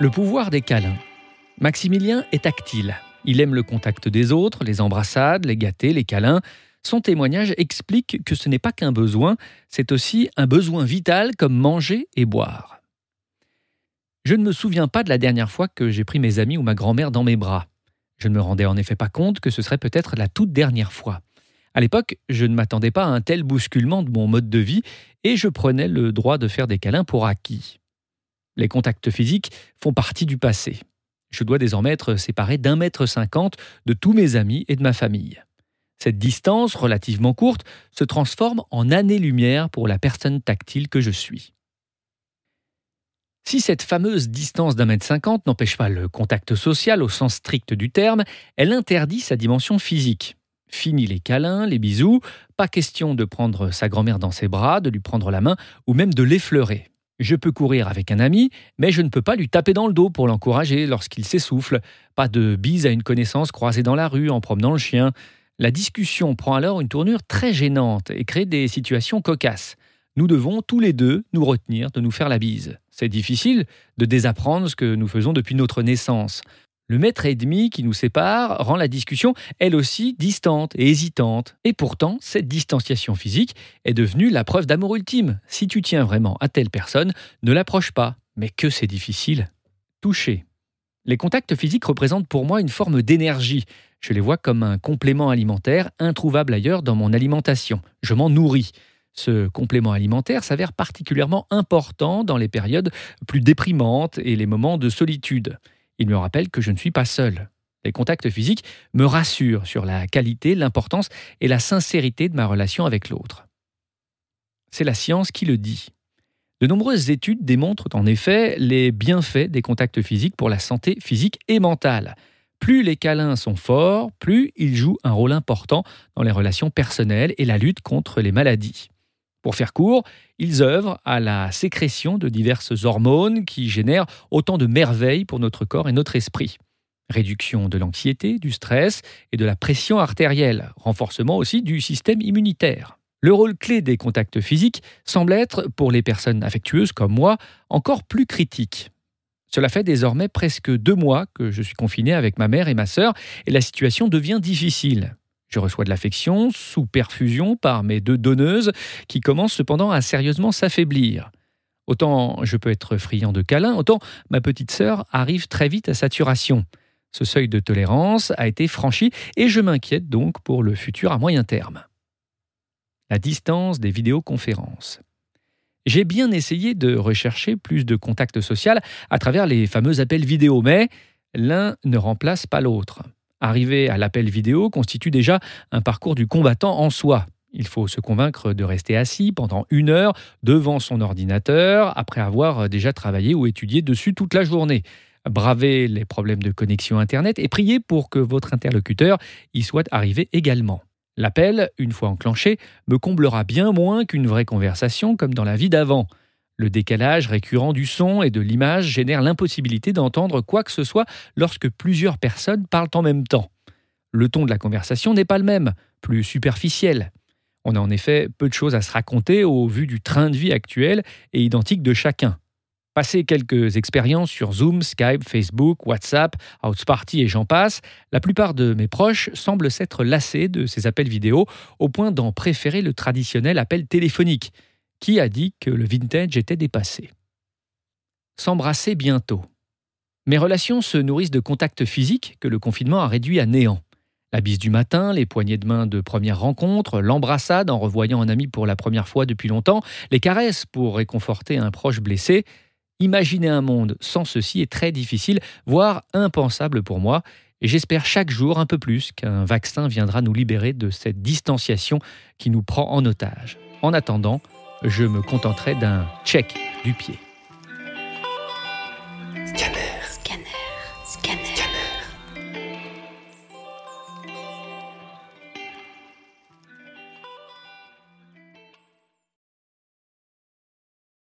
Le pouvoir des câlins. Maximilien est tactile. Il aime le contact des autres, les embrassades, les gâtés, les câlins. Son témoignage explique que ce n'est pas qu'un besoin, c'est aussi un besoin vital comme manger et boire. Je ne me souviens pas de la dernière fois que j'ai pris mes amis ou ma grand-mère dans mes bras. Je ne me rendais en effet pas compte que ce serait peut-être la toute dernière fois. À l'époque, je ne m'attendais pas à un tel bousculement de mon mode de vie et je prenais le droit de faire des câlins pour acquis. Les contacts physiques font partie du passé. Je dois désormais être séparé d'un mètre cinquante de tous mes amis et de ma famille. Cette distance relativement courte se transforme en années-lumière pour la personne tactile que je suis. Si cette fameuse distance d'un mètre cinquante n'empêche pas le contact social au sens strict du terme, elle interdit sa dimension physique. Fini les câlins, les bisous, pas question de prendre sa grand-mère dans ses bras, de lui prendre la main ou même de l'effleurer. Je peux courir avec un ami, mais je ne peux pas lui taper dans le dos pour l'encourager lorsqu'il s'essouffle. Pas de bise à une connaissance croisée dans la rue en promenant le chien. La discussion prend alors une tournure très gênante et crée des situations cocasses. Nous devons tous les deux nous retenir de nous faire la bise. C'est difficile de désapprendre ce que nous faisons depuis notre naissance. Le mètre et demi qui nous sépare rend la discussion, elle aussi, distante et hésitante. Et pourtant, cette distanciation physique est devenue la preuve d'amour ultime. Si tu tiens vraiment à telle personne, ne l'approche pas. Mais que c'est difficile. Toucher. Les contacts physiques représentent pour moi une forme d'énergie. Je les vois comme un complément alimentaire, introuvable ailleurs dans mon alimentation. Je m'en nourris. Ce complément alimentaire s'avère particulièrement important dans les périodes plus déprimantes et les moments de solitude. Il me rappelle que je ne suis pas seul. Les contacts physiques me rassurent sur la qualité, l'importance et la sincérité de ma relation avec l'autre. C'est la science qui le dit. De nombreuses études démontrent en effet les bienfaits des contacts physiques pour la santé physique et mentale. Plus les câlins sont forts, plus ils jouent un rôle important dans les relations personnelles et la lutte contre les maladies. Pour faire court, ils œuvrent à la sécrétion de diverses hormones qui génèrent autant de merveilles pour notre corps et notre esprit. Réduction de l'anxiété, du stress et de la pression artérielle, renforcement aussi du système immunitaire. Le rôle clé des contacts physiques semble être, pour les personnes affectueuses comme moi, encore plus critique. Cela fait désormais presque deux mois que je suis confiné avec ma mère et ma sœur et la situation devient difficile. Je reçois de l'affection sous perfusion par mes deux donneuses qui commencent cependant à sérieusement s'affaiblir. Autant je peux être friand de câlins, autant ma petite sœur arrive très vite à saturation. Ce seuil de tolérance a été franchi et je m'inquiète donc pour le futur à moyen terme. La distance des vidéoconférences. J'ai bien essayé de rechercher plus de contact social à travers les fameux appels vidéo, mais l'un ne remplace pas l'autre. Arriver à l'appel vidéo constitue déjà un parcours du combattant en soi. Il faut se convaincre de rester assis pendant une heure devant son ordinateur après avoir déjà travaillé ou étudié dessus toute la journée. Braver les problèmes de connexion Internet et prier pour que votre interlocuteur y soit arrivé également. L'appel, une fois enclenché, me comblera bien moins qu'une vraie conversation comme dans la vie d'avant. Le décalage récurrent du son et de l'image génère l'impossibilité d'entendre quoi que ce soit lorsque plusieurs personnes parlent en même temps. Le ton de la conversation n'est pas le même, plus superficiel. On a en effet peu de choses à se raconter au vu du train de vie actuel et identique de chacun. Passé quelques expériences sur Zoom, Skype, Facebook, WhatsApp, Party et j'en passe, la plupart de mes proches semblent s'être lassés de ces appels vidéo au point d'en préférer le traditionnel appel téléphonique. Qui a dit que le vintage était dépassé? S'embrasser bientôt. Mes relations se nourrissent de contacts physiques que le confinement a réduits à néant. La bise du matin, les poignées de main de première rencontre, l'embrassade en revoyant un ami pour la première fois depuis longtemps, les caresses pour réconforter un proche blessé. Imaginer un monde sans ceci est très difficile, voire impensable pour moi, et j'espère chaque jour un peu plus qu'un vaccin viendra nous libérer de cette distanciation qui nous prend en otage. En attendant, je me contenterai d'un check du pied.